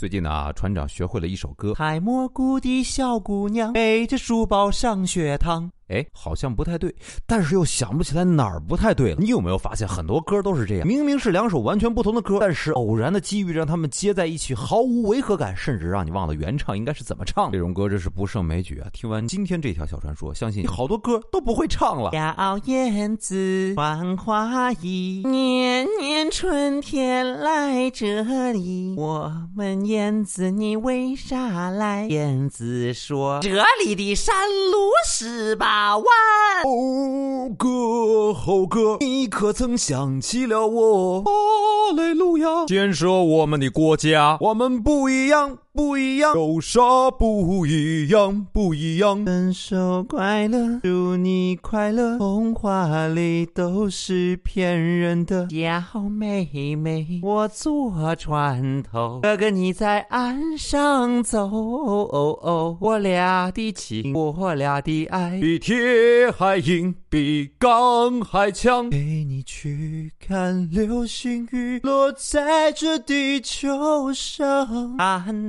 最近呢，船长学会了一首歌，采蘑菇的小姑娘背着书包上学堂。哎，好像不太对，但是又想不起来哪儿不太对了。你有没有发现很多歌都是这样？明明是两首完全不同的歌，但是偶然的机遇让他们接在一起，毫无违和感，甚至让你忘了原唱应该是怎么唱。这种歌真是不胜枚举啊！听完今天这条小传说，相信好多歌都不会唱了。小燕子穿花衣，年年春天来这里。我问燕子你为啥来？燕子说这里的山路十八。大碗。哦，哥，猴哥，你可曾想起了我？哈雷路亚，建设我们的国家，我们不一样。不一样，有啥不一样？不一样。分手快乐，祝你快乐。童话里都是骗人的。小妹妹，我坐船头，哥哥你在岸上走哦哦。我俩的情，我俩的爱，比铁还硬，比钢海强。陪你去看流星雨，落在这地球上。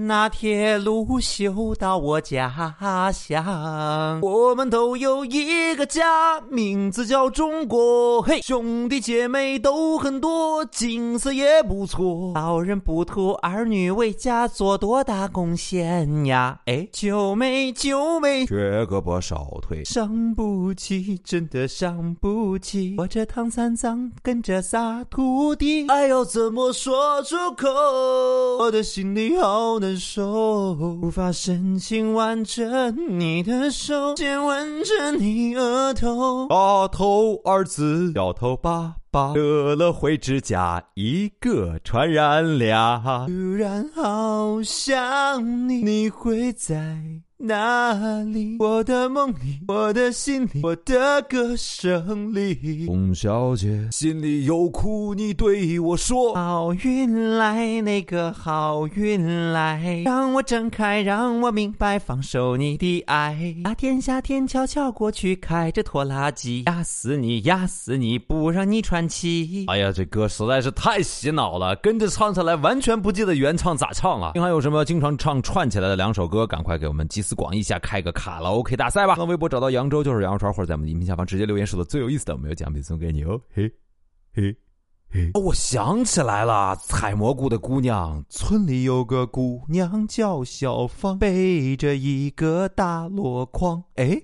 那铁路修到我家乡，我们都有一个家，名字叫中国。嘿，兄弟姐妹都很多，景色也不错。老人不图儿女为家做多大贡献呀？哎，九妹九妹，缺胳膊少腿，伤不起，真的伤不起起。我这唐三藏跟着仨徒弟，爱要怎么说出口？我的心里好难。受无法深情挽着你的手，亲吻着你额头。大头儿子小头爸爸，得了灰指甲，一个传染俩。突然好想你，你会在。哪里？我的梦里，我的心里，我的歌声里。洪小姐，心里有苦，你对我说。好运来，那个好运来，让我睁开，让我明白，放手你的爱。夏天，夏天悄悄过去，开着拖拉机，压死你，压死你，不让你喘气。哎呀，这歌实在是太洗脑了，跟着唱起来完全不记得原唱咋唱了。您还有什么经常唱串起来的两首歌？赶快给我们集思。广益下开个卡拉 OK 大赛吧！上微博找到扬州就是羊肉串，或者在我们的音频下方直接留言，说的最有意思的，我们有奖品送给你哦！嘿，嘿，嘿！我想起来了，采蘑菇的姑娘。村里有个姑娘叫小芳，背着一个大箩筐。哎。